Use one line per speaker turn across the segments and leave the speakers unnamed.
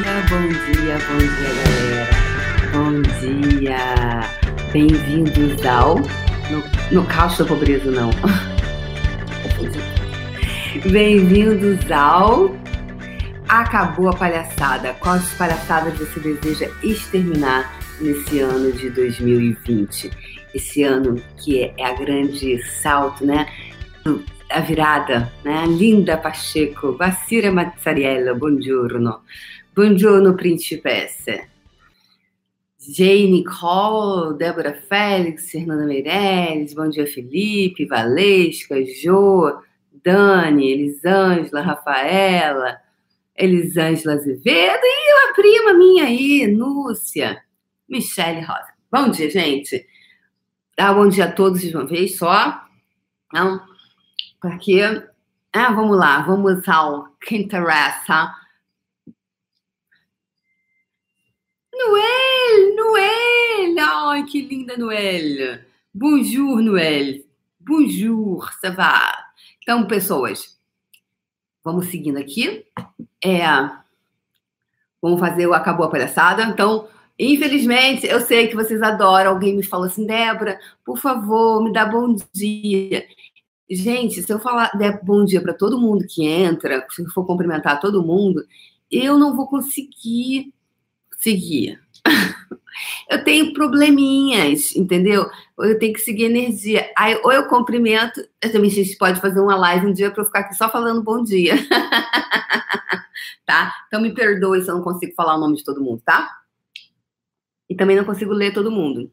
dia, bom dia, bom dia, galera. Bom dia. Bem-vindos ao. No, no caos da pobreza, não. Bem-vindos ao. Acabou a palhaçada. Quais palhaçadas você deseja exterminar nesse ano de 2020? Esse ano que é, é a grande salto, né? A virada, né? Linda Pacheco, Vassira Mazzariello, buongiorno. Buongiorno, principesse. Jay Nicole, Débora Félix, Fernanda Meirelles, bom dia, Felipe, Valesca, Jo, Dani, Elisângela, Rafaela, Elisângela Azevedo e uma prima minha aí, Núcia, Michele Rosa. Bom dia, gente. Dá bom dia a todos de uma vez só. Não? Porque, ah, vamos lá, vamos ao que interessa Noël! Ai, que linda Noël! Bonjour, Noël! Bonjour, ça va? Então, pessoas, vamos seguindo aqui. É, vamos fazer o Acabou a Palhaçada. Então, infelizmente, eu sei que vocês adoram. Alguém me falou assim, Débora, por favor, me dá bom dia. Gente, se eu falar der bom dia para todo mundo que entra, se eu for cumprimentar todo mundo, eu não vou conseguir seguir. eu tenho probleminhas, entendeu? Ou eu tenho que seguir energia. Aí, ou eu cumprimento, eu também a gente pode fazer uma live um dia para eu ficar aqui só falando bom dia. tá? Então me perdoe se eu não consigo falar o nome de todo mundo, tá? E também não consigo ler todo mundo.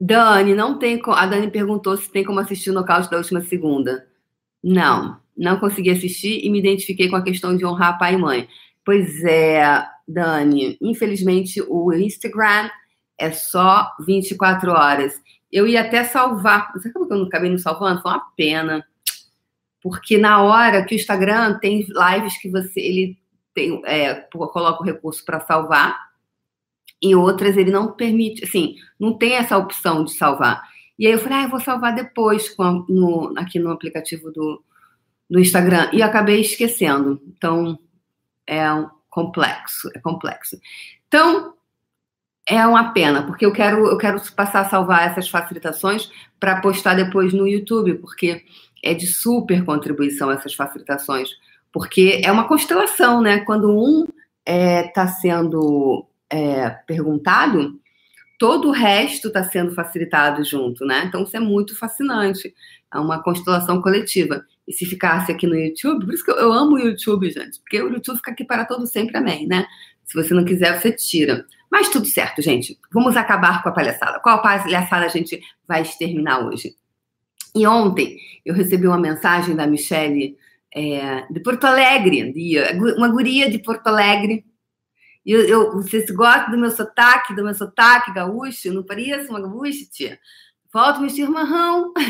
Dani, não tem. A Dani perguntou se tem como assistir o nocaute da última segunda. Não, não consegui assistir e me identifiquei com a questão de honrar pai e mãe. Pois é, Dani, infelizmente o Instagram é só 24 horas. Eu ia até salvar, você sabe que eu não acabei não salvando? Foi uma pena. Porque na hora que o Instagram tem lives que você ele tem, é, coloca o recurso para salvar, em outras ele não permite, assim, não tem essa opção de salvar. E aí eu falei, ah, eu vou salvar depois com, no, aqui no aplicativo do, do Instagram. E acabei esquecendo. Então, é um complexo, é complexo. Então, é uma pena, porque eu quero, eu quero passar a salvar essas facilitações para postar depois no YouTube, porque é de super contribuição essas facilitações, porque é uma constelação, né? Quando um está é, tá sendo é, perguntado, todo o resto está sendo facilitado junto, né? Então isso é muito fascinante. É uma constelação coletiva. E se ficasse aqui no YouTube, por isso que eu, amo o YouTube, gente, porque o YouTube fica aqui para todo sempre, amém, né? Se você não quiser, você tira. Mas tudo certo, gente. Vamos acabar com a palhaçada. Qual palhaçada a gente vai exterminar hoje? E ontem eu recebi uma mensagem da Michelle é, de Porto Alegre, de, uma guria de Porto Alegre. Eu, eu, vocês gostam do meu sotaque, do meu sotaque gaúcho? Não pareço uma gaúcha, tia? Falta meu chimarrão.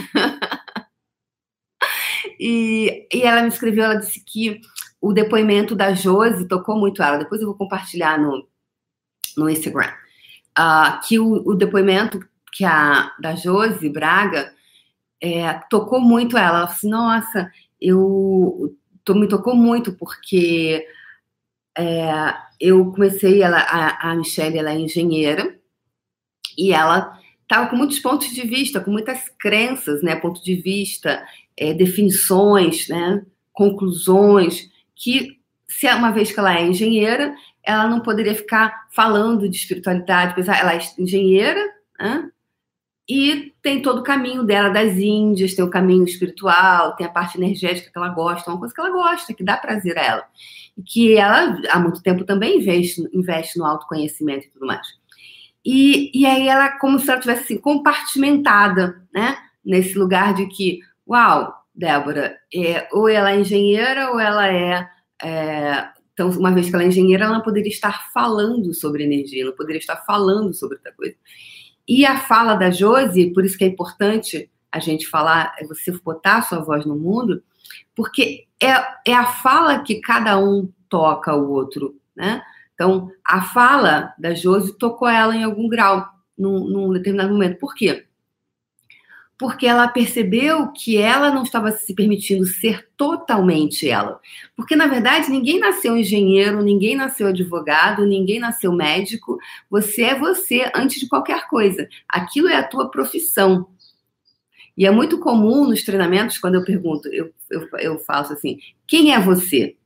E, e ela me escreveu, ela disse que o depoimento da Josi tocou muito ela. Depois eu vou compartilhar no, no Instagram. Uh, que o, o, depoimento que a, da Josi Braga é, tocou muito ela. Ela falou assim, nossa, eu me tocou muito porque é, eu comecei, ela, a, a Michelle ela é engenheira e ela estava com muitos pontos de vista, com muitas crenças, né, ponto de vista, é, definições, né, conclusões, que se uma vez que ela é engenheira, ela não poderia ficar falando de espiritualidade, pois ela é engenheira, né, e tem todo o caminho dela das Índias, tem o caminho espiritual, tem a parte energética que ela gosta, uma coisa que ela gosta, que dá prazer a ela. E que ela, há muito tempo, também investe, investe no autoconhecimento e tudo mais. E, e aí ela, como se ela tivesse assim, compartimentada, né? Nesse lugar de que, uau, Débora, é, ou ela é engenheira ou ela é, é, Então, uma vez que ela é engenheira, ela não poderia estar falando sobre energia, não poderia estar falando sobre outra coisa. E a fala da Josi, por isso que é importante a gente falar, é você botar a sua voz no mundo, porque é, é a fala que cada um toca o outro, né? Então, a fala da Josi tocou ela em algum grau, num, num determinado momento. Por quê? Porque ela percebeu que ela não estava se permitindo ser totalmente ela. Porque, na verdade, ninguém nasceu engenheiro, ninguém nasceu advogado, ninguém nasceu médico. Você é você antes de qualquer coisa. Aquilo é a tua profissão. E é muito comum nos treinamentos, quando eu pergunto, eu, eu, eu faço assim: quem é você?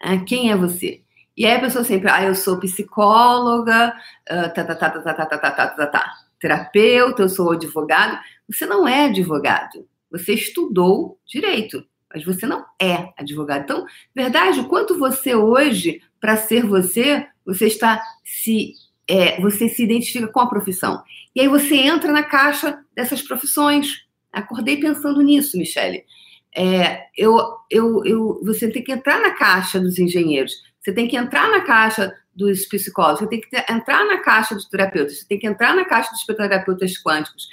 Ah, quem é você? E aí a pessoa sempre, ah, eu sou psicóloga, uh, tá, tá, tá, tá, tá, tá, tá, tá, tá, tá, terapeuta, eu sou advogado. Você não é advogado. Você estudou direito, mas você não é advogado. Então, verdade, o quanto você hoje, para ser você, você está se. É, você se identifica com a profissão. E aí você entra na caixa dessas profissões. Acordei pensando nisso, Michele. É, eu, eu, eu, você tem que entrar na caixa dos engenheiros, você tem que entrar na caixa dos psicólogos, você tem que entrar na caixa dos terapeutas, você tem que entrar na caixa dos terapeutas quânticos,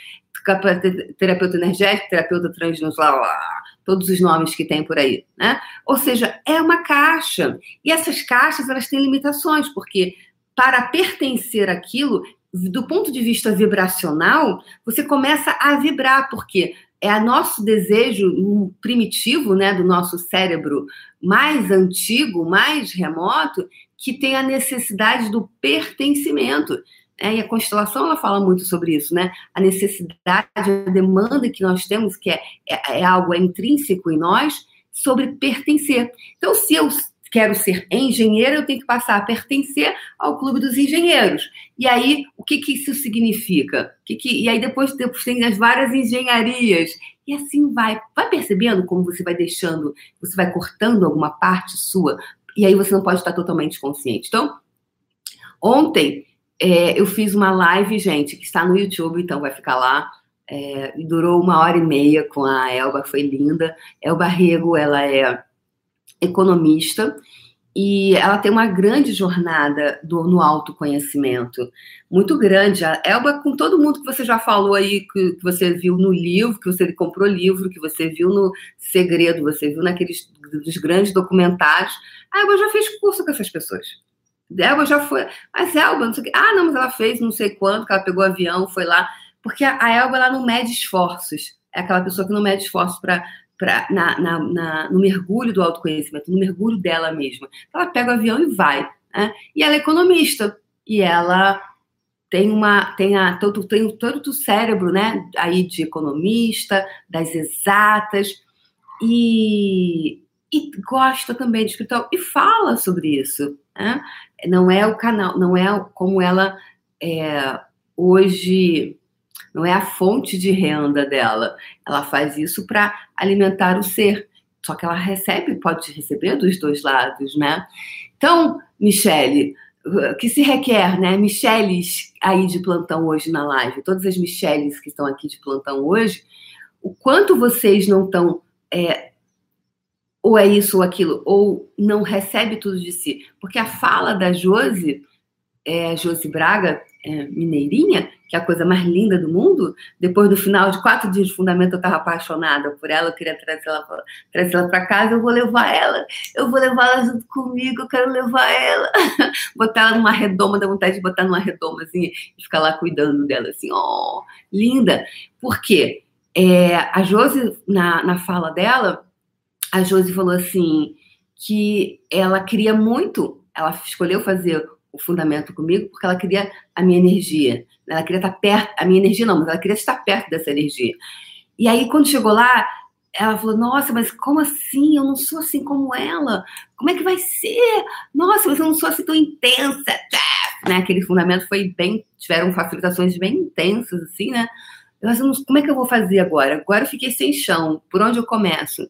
terapeuta energético, terapeuta transnus, lá, lá, todos os nomes que tem por aí, né? Ou seja, é uma caixa. E essas caixas, elas têm limitações, porque para pertencer àquilo, do ponto de vista vibracional, você começa a vibrar, porque é nosso desejo primitivo, né, do nosso cérebro mais antigo, mais remoto, que tem a necessidade do pertencimento. É, e a constelação ela fala muito sobre isso, né? A necessidade, a demanda que nós temos, que é, é, é algo é intrínseco em nós, sobre pertencer. Então, se eu quero ser engenheiro, eu tenho que passar a pertencer ao clube dos engenheiros. E aí, o que, que isso significa? Que que, e aí depois, depois tem as várias engenharias. E assim vai. Vai percebendo como você vai deixando, você vai cortando alguma parte sua, e aí você não pode estar totalmente consciente. Então, ontem é, eu fiz uma live, gente, que está no YouTube, então vai ficar lá. É, durou uma hora e meia com a Elba, foi linda. Elba Rego, ela é economista e ela tem uma grande jornada do, no autoconhecimento, muito grande. A Elba, com todo mundo que você já falou aí, que, que, você viu no livro, que você comprou livro, que você viu no Segredo, você viu naqueles dos grandes documentários, a Elba já fez curso com essas pessoas. A Elba já foi. Mas Elba, não sei o que. Ah, não, mas ela fez não sei quanto, que ela pegou avião, foi lá. Porque a, Elba, ela não mede esforços. É aquela pessoa que não mede esforços para pra, na, na, na, no mergulho do autoconhecimento, no mergulho dela mesma. Ela pega o avião e vai. Né? E ela é economista. E ela tem uma tem a todo tem todo o cérebro né aí de economista das exatas e, e gosta também de espiritual e fala sobre isso né? não é o canal não é como ela é, hoje não é a fonte de renda dela. Ela faz isso para alimentar o ser. Só que ela recebe, pode receber dos dois lados, né? Então, Michele, que se requer, né? Micheles aí de plantão hoje na live, todas as Micheles que estão aqui de plantão hoje, o quanto vocês não estão é, ou é isso ou aquilo, ou não recebe tudo de si. Porque a fala da Josi, é, Josi Braga, é, mineirinha, que é a coisa mais linda do mundo. Depois do final de quatro dias de fundamento, eu estava apaixonada por ela, eu queria trazer ela, trazer ela para casa, eu vou levar ela, eu vou levar ela junto comigo, eu quero levar ela. botar ela numa redoma, dá vontade de botar numa redomazinha e ficar lá cuidando dela, assim, ó, oh, linda. Por quê? É, a Josi, na, na fala dela, a Josi falou assim, que ela queria muito, ela escolheu fazer o fundamento comigo porque ela queria a minha energia. Ela queria estar perto, a minha energia não, mas ela queria estar perto dessa energia. E aí, quando chegou lá, ela falou: Nossa, mas como assim? Eu não sou assim como ela. Como é que vai ser? Nossa, mas eu não sou assim tão intensa. Né? Aquele fundamento foi bem. Tiveram facilitações bem intensas, assim, né? Mas como é que eu vou fazer agora? Agora eu fiquei sem chão. Por onde eu começo?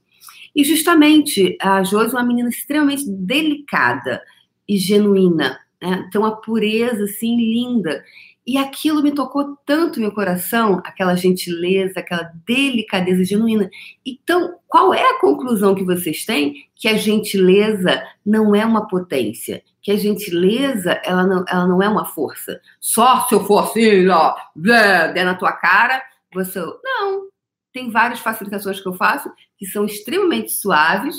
E justamente a Josi é uma menina extremamente delicada e genuína né? Então, a pureza, assim, linda. E aquilo me tocou tanto meu coração, aquela gentileza, aquela delicadeza genuína. Então, qual é a conclusão que vocês têm? Que a gentileza não é uma potência, que a gentileza ela não, ela não é uma força. Só se eu for assim, ó, der na tua cara, você. Não. Tem várias facilitações que eu faço que são extremamente suaves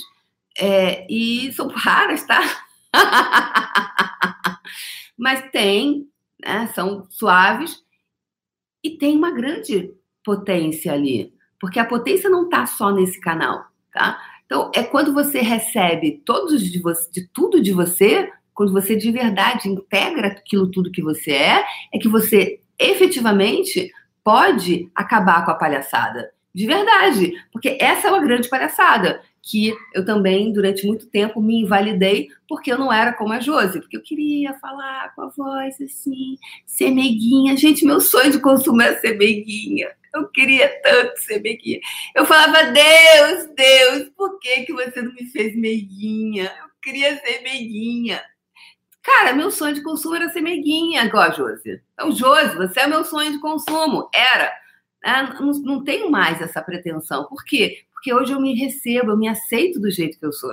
é, e são raras, tá? Mas tem, né, são suaves, e tem uma grande potência ali, porque a potência não está só nesse canal, tá? Então, é quando você recebe todos de, você, de tudo de você, quando você de verdade integra aquilo tudo que você é, é que você efetivamente pode acabar com a palhaçada. De verdade. Porque essa é uma grande palhaçada. Que eu também, durante muito tempo, me invalidei porque eu não era como a Josi. Porque eu queria falar com a voz assim, ser meiguinha. Gente, meu sonho de consumo é ser meiguinha. Eu queria tanto ser meiguinha. Eu falava, Deus, Deus, por que, que você não me fez meiguinha? Eu queria ser meiguinha. Cara, meu sonho de consumo era ser meiguinha, igual a Josi. Então, Josi, você é meu sonho de consumo. Era. Né? Não, não tenho mais essa pretensão. Por quê? Porque hoje eu me recebo, eu me aceito do jeito que eu sou.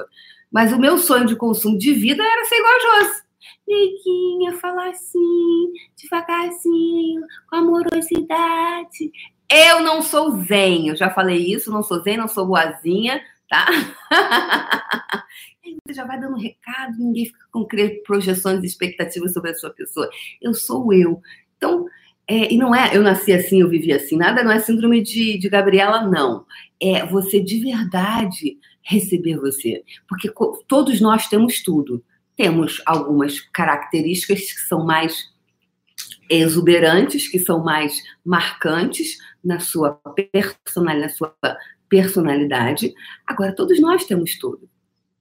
Mas o meu sonho de consumo de vida era ser igual a Josi. Meiguinha, falar assim, devagarzinho, com amorosidade. Eu não sou zen, eu já falei isso, não sou zen, não sou boazinha, tá? Aí você já vai dando recado, ninguém fica com projeções e expectativas sobre a sua pessoa. Eu sou eu. Então, é, e não é eu nasci assim, eu vivi assim, nada, não é síndrome de, de Gabriela, não. É você de verdade receber você. Porque todos nós temos tudo. Temos algumas características que são mais exuberantes, que são mais marcantes na sua personalidade, na sua personalidade. Agora, todos nós temos tudo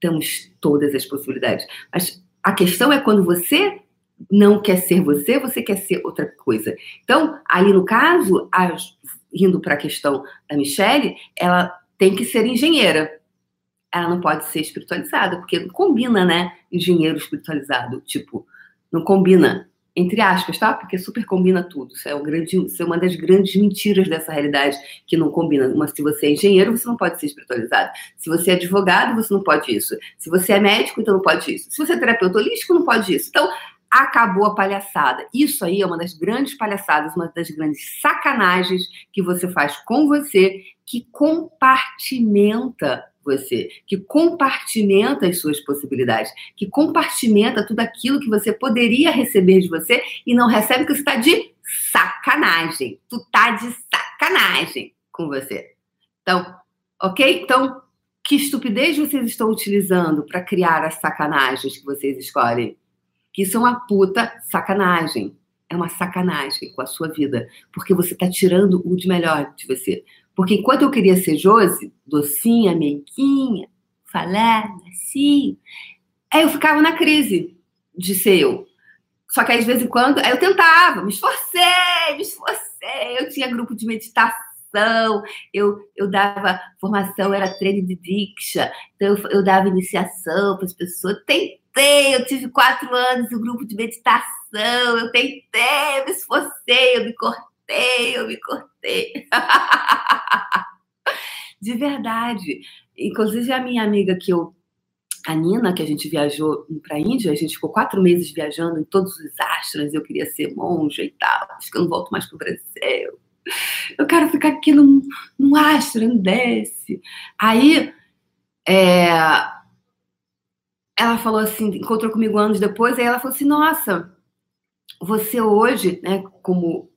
temos todas as possibilidades. Mas a questão é quando você não quer ser você, você quer ser outra coisa. Então, ali no caso, a, indo para a questão da Michelle, ela tem que ser engenheira. Ela não pode ser espiritualizada, porque não combina, né? Engenheiro espiritualizado. Tipo, não combina entre aspas, tá? Porque super combina tudo. Isso é, um grande, isso é uma das grandes mentiras dessa realidade que não combina. Mas se você é engenheiro, você não pode ser espiritualizado. Se você é advogado, você não pode isso. Se você é médico, então não pode isso. Se você é terapeuta holístico, não pode isso. Então, acabou a palhaçada. Isso aí é uma das grandes palhaçadas, uma das grandes sacanagens que você faz com você, que compartimenta você, que compartimenta as suas possibilidades, que compartimenta tudo aquilo que você poderia receber de você e não recebe, porque você está de sacanagem. Tu tá de sacanagem com você. Então, ok? Então, que estupidez vocês estão utilizando para criar as sacanagens que vocês escolhem? Que isso é uma puta sacanagem. É uma sacanagem com a sua vida, porque você está tirando o de melhor de você. Porque enquanto eu queria ser Josi, docinha, meiguinha, falar assim, aí eu ficava na crise de ser eu. Só que aí, de vez em quando, eu tentava, me esforcei, me esforcei. Eu tinha grupo de meditação, eu, eu dava formação, era treino de Diksha, então eu, eu dava iniciação para as pessoas. Tentei, eu tive quatro anos no grupo de meditação, eu tentei, eu me esforcei, eu me cortei, eu me cortei. de verdade. Inclusive, a minha amiga que eu. A Nina, que a gente viajou para a Índia, a gente ficou quatro meses viajando em todos os astros. Eu queria ser monja e tal. Acho que eu não volto mais para o Brasil. Eu quero ficar aqui num, num astro, não desce. Aí, é, ela falou assim, encontrou comigo anos depois, aí ela falou assim: Nossa, você hoje, né, como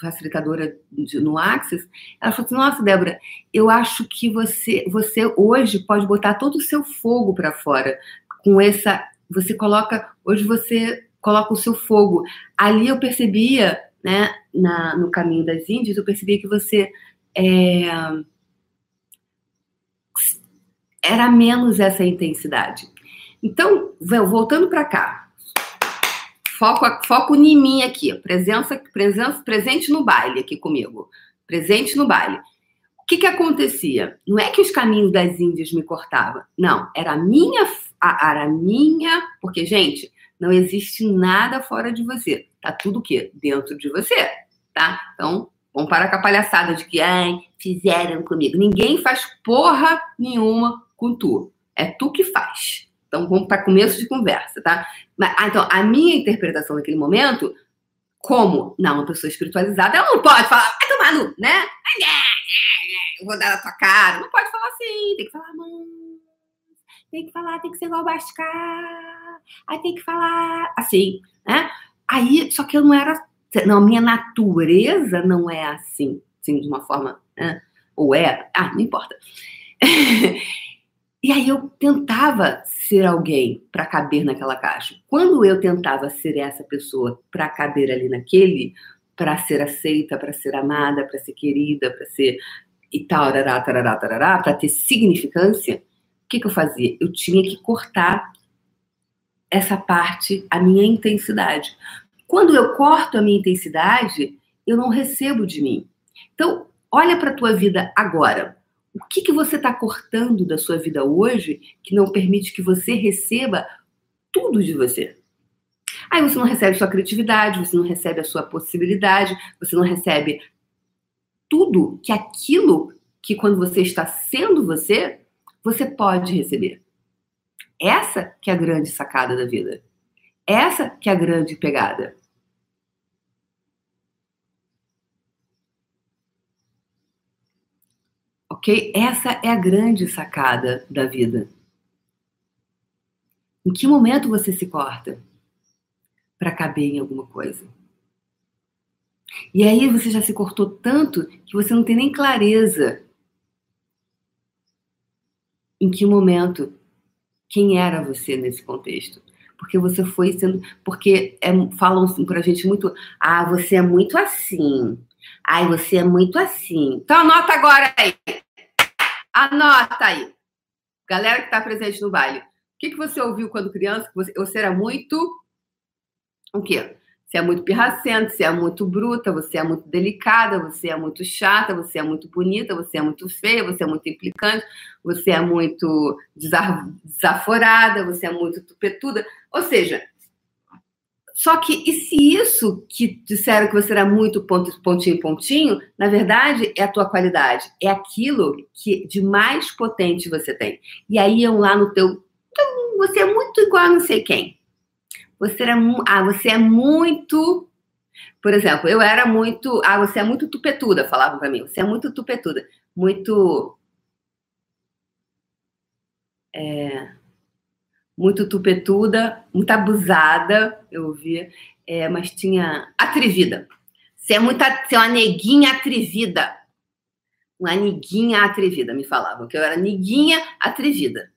facilitadora de, no Access, ela falou assim: Nossa, Débora, eu acho que você, você hoje pode botar todo o seu fogo para fora. Com essa. Você coloca. Hoje você coloca o seu fogo. Ali eu percebia, né, na, no caminho das Índias, eu percebia que você. É, era menos essa intensidade. Então, voltando para cá, Foco, foco em mim aqui. Presença, presença, presente no baile aqui comigo. Presente no baile. O que, que acontecia? Não é que os caminhos das Índias me cortavam. Não, era a minha, era a minha, porque gente, não existe nada fora de você. Tá tudo o quê? Dentro de você, tá? Então, vamos parar com a palhaçada de que, ai, fizeram comigo. Ninguém faz porra nenhuma com tu. É tu que faz. Então, vamos para começo de conversa, tá? Ah, então, a minha interpretação naquele momento, como, não, uma pessoa espiritualizada, ela não pode falar, vai tomar no, né? Eu vou dar na tua cara. Não pode falar assim, tem que falar, mãe. Tem que falar, tem que ser igual Bascar. Aí tem que falar assim, né? Aí, só que eu não era. Não, minha natureza não é assim. assim, de uma forma, né? ou é, ah, não importa. e aí eu tentava ser alguém para caber naquela caixa. Quando eu tentava ser essa pessoa para caber ali naquele, para ser aceita, para ser amada, para ser querida, para ser e tal, para ter significância, o que, que eu fazia? Eu tinha que cortar essa parte, a minha intensidade. Quando eu corto a minha intensidade, eu não recebo de mim. Então, olha para a tua vida agora. O que, que você está cortando da sua vida hoje que não permite que você receba tudo de você? Aí você não recebe sua criatividade, você não recebe a sua possibilidade, você não recebe tudo que aquilo que quando você está sendo você, você pode receber. Essa que é a grande sacada da vida. Essa que é a grande pegada. Ok? Essa é a grande sacada da vida. Em que momento você se corta para caber em alguma coisa? E aí você já se cortou tanto que você não tem nem clareza em que momento, quem era você nesse contexto. Porque você foi sendo. Porque é, falam assim pra gente muito. Ah, você é muito assim. Ai, você é muito assim. Então anota agora aí. Anota aí. Galera que está presente no baile. O que, que você ouviu quando criança? Você, você era muito. O quê? Você é muito pirracenta, você é muito bruta, você é muito delicada, você é muito chata, você é muito bonita, você é muito feia, você é muito implicante, você é muito desaforada, você é muito tupetuda. Ou seja, só que e se isso que disseram que você era muito ponto, pontinho, pontinho, na verdade é a tua qualidade, é aquilo que de mais potente você tem. E aí iam lá no teu, você é muito igual a não sei quem. Você era, ah, você é muito. Por exemplo, eu era muito. Ah, você é muito tupetuda, falavam para mim. Você é muito tupetuda. Muito. É, muito tupetuda, muito abusada, eu ouvia, é, mas tinha atrevida. Você é, muita, você é uma neguinha atrevida. Uma neguinha atrevida, me falavam, que eu era neguinha atrevida.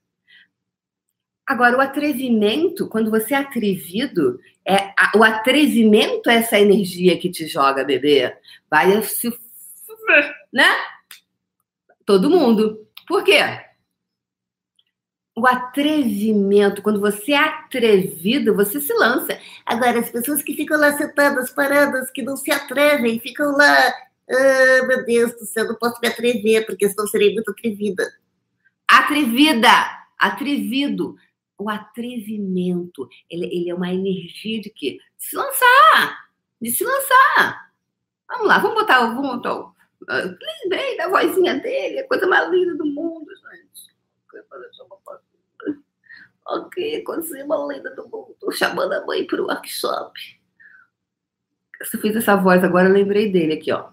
Agora, o atrevimento, quando você é atrevido, é a, o atrevimento é essa energia que te joga, bebê. Vai se. né? Todo mundo. Por quê? O atrevimento, quando você é atrevido, você se lança. Agora, as pessoas que ficam lá sentadas, paradas, que não se atrevem, ficam lá. Ah, meu Deus do céu, não posso me atrever, porque senão serei muito atrevida. Atrevida! Atrevido o atrevimento. Ele, ele é uma energia de quê? De se lançar! De se lançar! Vamos lá, vamos botar, vamos botar. Uh, lembrei da vozinha dele, a coisa mais linda do mundo, gente. Ok, coisa mais linda do mundo. Chamando a mãe para o workshop. Se eu fiz essa voz agora, eu lembrei dele aqui, ó.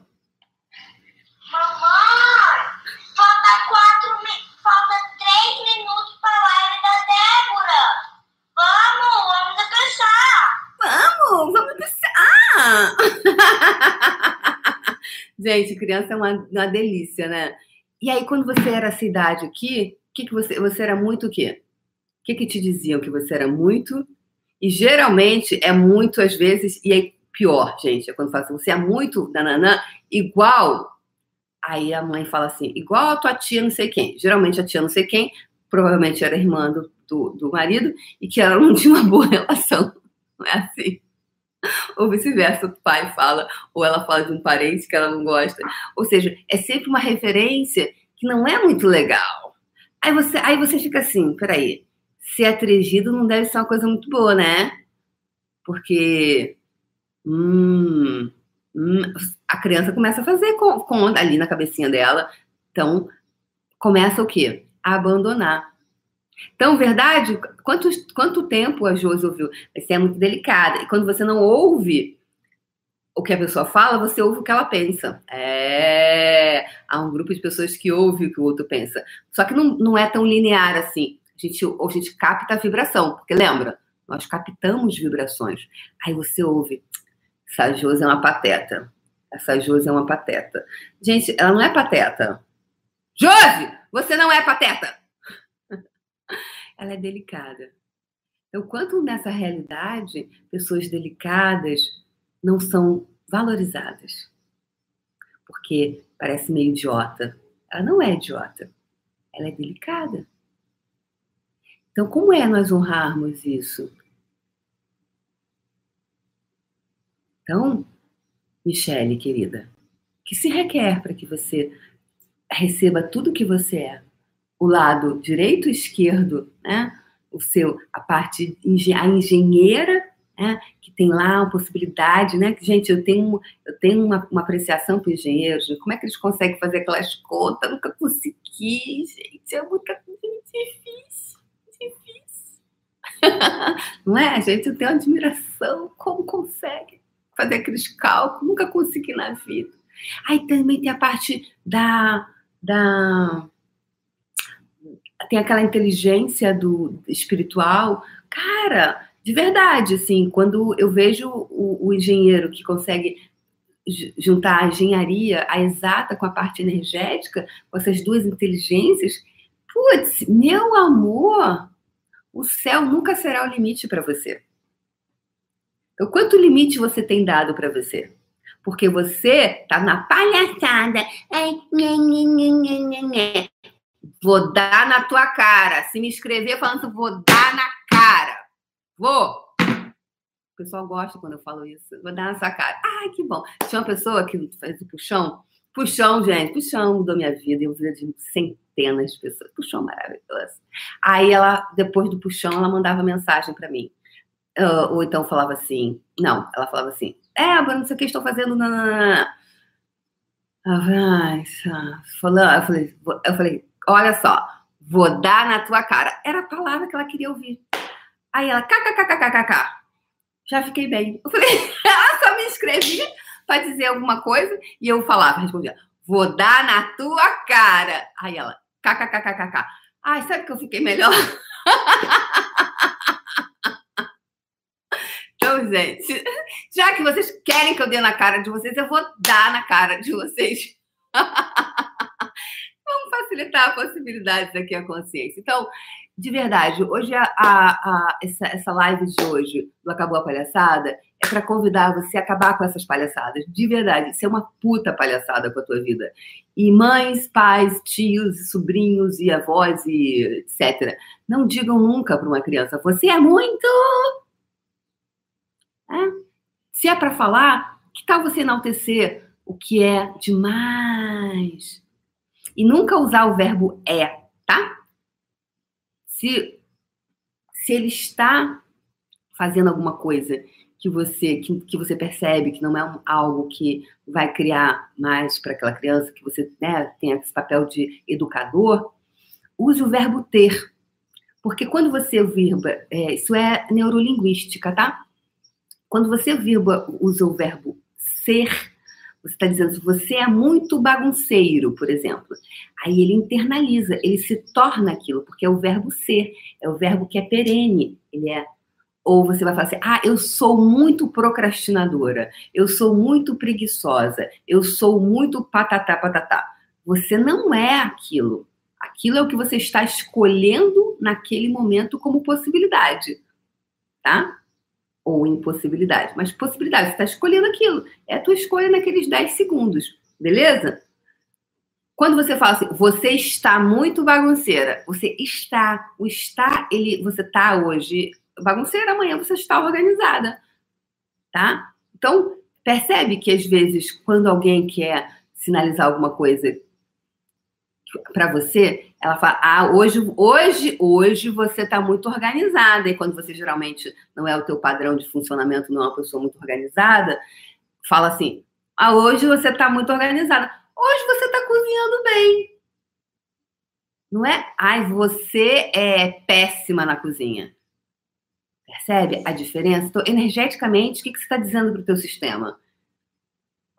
Gente, criança é uma, uma delícia, né? E aí, quando você era essa idade aqui, que, que você, você era muito o quê? O que, que te diziam que você era muito? E geralmente é muito, às vezes, e é pior, gente, é quando fala assim, você é muito nananã, igual. Aí a mãe fala assim, igual a tua tia não sei quem. Geralmente a tia não sei quem, provavelmente era irmã do, do, do marido, e que ela não tinha uma boa relação. Não é assim? ou vice-versa, o pai fala, ou ela fala de um parente que ela não gosta. Ou seja, é sempre uma referência que não é muito legal. Aí você, aí você fica assim, peraí, ser atrevido não deve ser uma coisa muito boa, né? Porque hum, hum, a criança começa a fazer conta ali na cabecinha dela. Então, começa o quê? A abandonar. Então, verdade, quanto, quanto tempo a Josi ouviu? Você é muito delicada. E quando você não ouve o que a pessoa fala, você ouve o que ela pensa. É... Há um grupo de pessoas que ouve o que o outro pensa. Só que não, não é tão linear assim. A gente, a gente capta a vibração. Porque lembra? Nós captamos vibrações. Aí você ouve. Essa Josi é uma pateta. Essa Josi é uma pateta. Gente, ela não é pateta. Josi, você não é pateta. ela é delicada. Então, quanto nessa realidade, pessoas delicadas não são valorizadas. Porque parece meio idiota. Ela não é idiota. Ela é delicada. Então, como é nós honrarmos isso? Então, Michele, querida, que se requer para que você receba tudo que você é? O lado direito e esquerdo, né? O seu, a parte, a engenheira, né? que tem lá uma possibilidade, né? Gente, eu tenho, eu tenho uma, uma apreciação para engenheiros, como é que eles conseguem fazer aquelas contas? Eu nunca consegui, gente, é muito difícil, difícil. Não é, gente? Eu tenho admiração, como consegue? fazer aqueles cálculos, nunca consegui na vida. Aí também tem a parte da. da tem aquela inteligência do espiritual. Cara, de verdade, assim, quando eu vejo o, o engenheiro que consegue juntar a engenharia, a exata com a parte energética, com essas duas inteligências, putz, meu amor, o céu nunca será o limite para você. Então, quanto limite você tem dado para você? Porque você tá na palhaçada. Vou dar na tua cara. Se me escrever falando, vou dar na cara. Vou. O pessoal gosta quando eu falo isso. Vou dar na sua cara. Ai, que bom. Tinha uma pessoa que faz o puxão. Puxão, gente. Puxão mudou minha vida. Eu vi de centenas de pessoas. Puxão maravilhoso. Aí ela, depois do puxão, ela mandava mensagem para mim. Uh, ou então falava assim, não, ela falava assim, é, não sei o que estou fazendo na. Ai, falando, eu falei, eu falei, olha só, vou dar na tua cara. Era a palavra que ela queria ouvir. Aí ela, kkkkkkk. Já fiquei bem. Eu falei, ela só me escrevia para dizer alguma coisa e eu falava, respondia, vou dar na tua cara. Aí ela, kkkkk. Ai, sabe que eu fiquei melhor? Então, gente, já que vocês querem que eu dê na cara de vocês, eu vou dar na cara de vocês. Facilitar possibilidades aqui a consciência. Então, de verdade, hoje a, a, essa, essa live de hoje do Acabou a Palhaçada é para convidar você a acabar com essas palhaçadas. De verdade, isso é uma puta palhaçada com a tua vida. E mães, pais, tios, sobrinhos e avós e etc. Não digam nunca para uma criança: você é muito é. Se é para falar, que tal você enaltecer o que é demais? E nunca usar o verbo é, tá? Se, se ele está fazendo alguma coisa que você que, que você percebe que não é algo que vai criar mais para aquela criança, que você né, tem esse papel de educador, use o verbo ter. Porque quando você virba, é, isso é neurolinguística, tá? Quando você virba, usa o verbo ser, você está dizendo, você é muito bagunceiro, por exemplo. Aí ele internaliza, ele se torna aquilo, porque é o verbo ser, é o verbo que é perene, ele é. Ou você vai falar assim, ah, eu sou muito procrastinadora, eu sou muito preguiçosa, eu sou muito patatá, patatá. Você não é aquilo. Aquilo é o que você está escolhendo naquele momento como possibilidade, tá? Ou impossibilidade. Mas possibilidade, você está escolhendo aquilo. É a tua escolha naqueles 10 segundos, beleza? Quando você fala assim, você está muito bagunceira, você está, o está, ele, você está hoje bagunceira, amanhã você está organizada, tá? Então, percebe que às vezes, quando alguém quer sinalizar alguma coisa para você, ela fala: "Ah, hoje, hoje, hoje você está muito organizada". E quando você geralmente não é o teu padrão de funcionamento, não é uma pessoa muito organizada, fala assim: "Ah, hoje você está muito organizada. Hoje você está cozinhando bem". Não é? Ai, você é péssima na cozinha. Percebe a diferença? Então, energeticamente, o que, que você está dizendo para o teu sistema?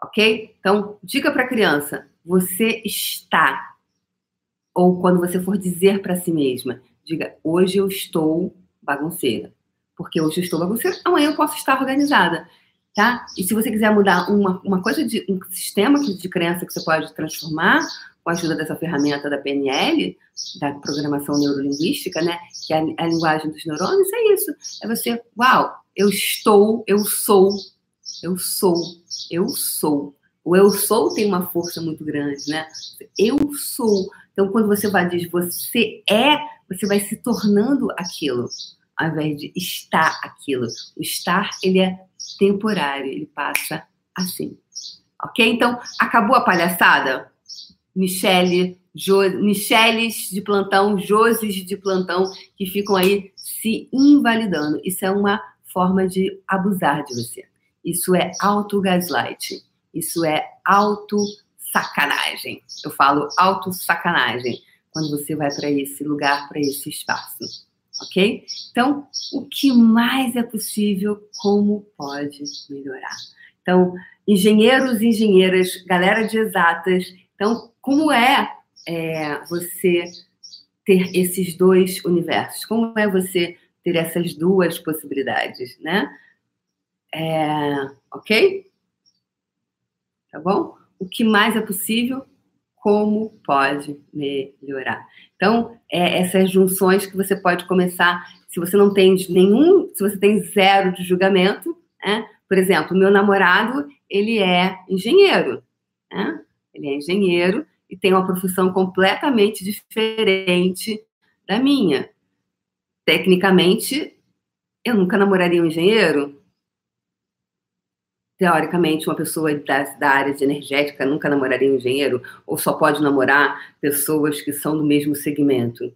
Ok? Então, diga para a criança: você está ou quando você for dizer para si mesma, diga: hoje eu estou bagunceira. Porque hoje eu estou bagunceira, amanhã eu posso estar organizada. tá? E se você quiser mudar uma, uma coisa de um sistema de crença que você pode transformar com a ajuda dessa ferramenta da PNL, da programação neurolinguística, né? Que é a, a linguagem dos neurônios, é isso. É você, uau, eu estou, eu sou, eu sou, eu sou. O eu sou tem uma força muito grande, né? Eu sou. Então, quando você vai dizer você é, você vai se tornando aquilo, ao invés de estar aquilo. O estar, ele é temporário, ele passa assim. Ok? Então, acabou a palhaçada? Michele, jo, Micheles de plantão, Joses de plantão, que ficam aí se invalidando. Isso é uma forma de abusar de você. Isso é auto-gaslight. Isso é auto-sacanagem. Eu falo auto-sacanagem quando você vai para esse lugar, para esse espaço. Ok? Então, o que mais é possível? Como pode melhorar? Então, engenheiros e engenheiras, galera de exatas, então, como é, é você ter esses dois universos? Como é você ter essas duas possibilidades, né? É, ok? Tá bom? O que mais é possível? Como pode melhorar? Então, é essas junções que você pode começar. Se você não tem nenhum, se você tem zero de julgamento, né? Por exemplo, meu namorado, ele é engenheiro, né? Ele é engenheiro e tem uma profissão completamente diferente da minha. Tecnicamente, eu nunca namoraria um engenheiro. Teoricamente, uma pessoa da, da área de energética nunca namoraria um engenheiro, ou só pode namorar pessoas que são do mesmo segmento.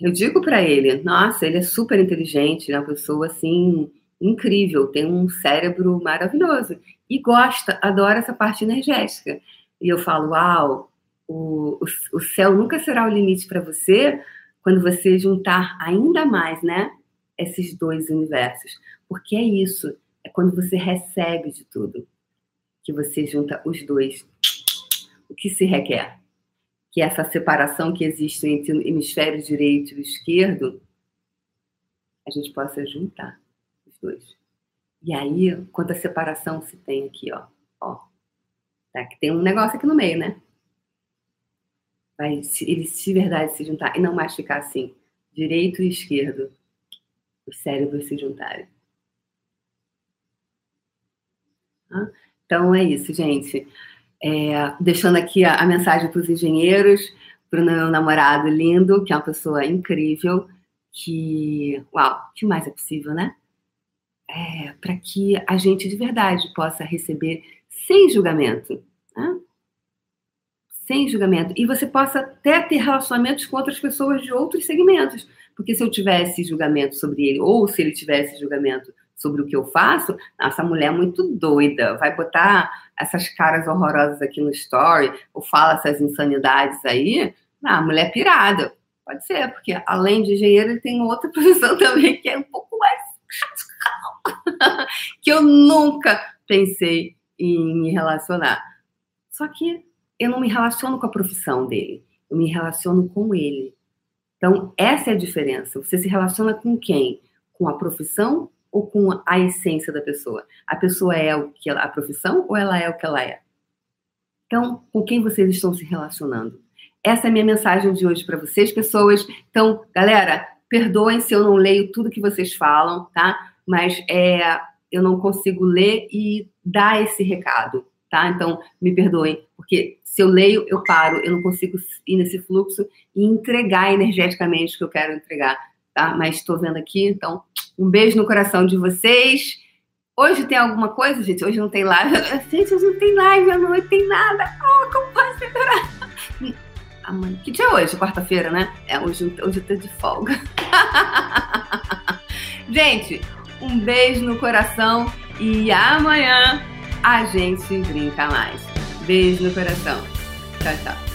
Eu digo para ele, nossa, ele é super inteligente, é uma pessoa assim incrível, tem um cérebro maravilhoso e gosta, adora essa parte energética. E eu falo, uau, o, o, o céu nunca será o limite para você quando você juntar ainda mais, né, esses dois universos. Porque é isso, quando você recebe de tudo, que você junta os dois. O que se requer? Que essa separação que existe entre o hemisfério direito e o esquerdo, a gente possa juntar os dois. E aí, quanta separação se tem aqui, ó. ó. Tá? Que tem um negócio aqui no meio, né? Vai eles de verdade se juntar e não mais ficar assim, direito e esquerdo, os cérebros se juntarem. Então é isso, gente. É, deixando aqui a, a mensagem para os engenheiros, para o meu namorado lindo, que é uma pessoa incrível, que, uau, que mais é possível, né? É, para que a gente de verdade possa receber sem julgamento. Né? Sem julgamento. E você possa até ter relacionamentos com outras pessoas de outros segmentos. Porque se eu tivesse julgamento sobre ele, ou se ele tivesse julgamento sobre o que eu faço, essa mulher é muito doida, vai botar essas caras horrorosas aqui no story, ou fala essas insanidades aí, ah, mulher pirada. Pode ser, porque além de engenheiro, ele tem outra profissão também que é um pouco mais que eu nunca pensei em me relacionar. Só que eu não me relaciono com a profissão dele, eu me relaciono com ele. Então, essa é a diferença. Você se relaciona com quem? Com a profissão ou com a essência da pessoa? A pessoa é o que ela, a profissão ou ela é o que ela é? Então, com quem vocês estão se relacionando? Essa é a minha mensagem de hoje para vocês, pessoas. Então, galera, perdoem se eu não leio tudo que vocês falam, tá? Mas é, eu não consigo ler e dar esse recado, tá? Então, me perdoem, porque se eu leio, eu paro, eu não consigo ir nesse fluxo e entregar energeticamente o que eu quero entregar, tá? Mas estou vendo aqui, então, um beijo no coração de vocês. Hoje tem alguma coisa, gente? Hoje não tem live. Gente, hoje não tem live, à noite tem nada. Oh, como pode ser? Amanhã. Que dia é hoje? Quarta-feira, né? É, hoje, hoje eu tô de folga. gente, um beijo no coração e amanhã a gente brinca mais. Beijo no coração. Tchau, tchau.